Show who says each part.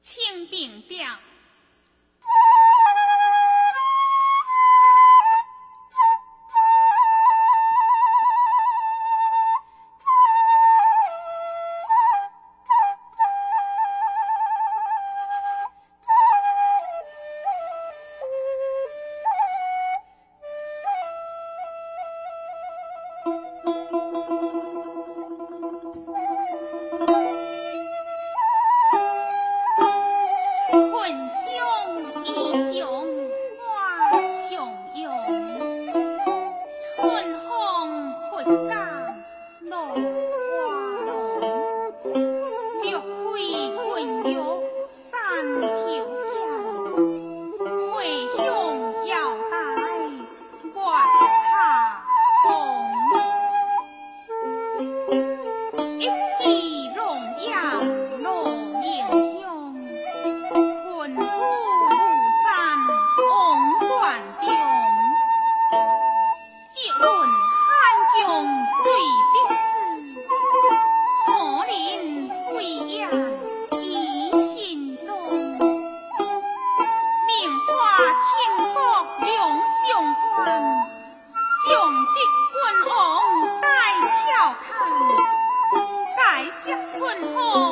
Speaker 1: 清兵调。
Speaker 2: Oh.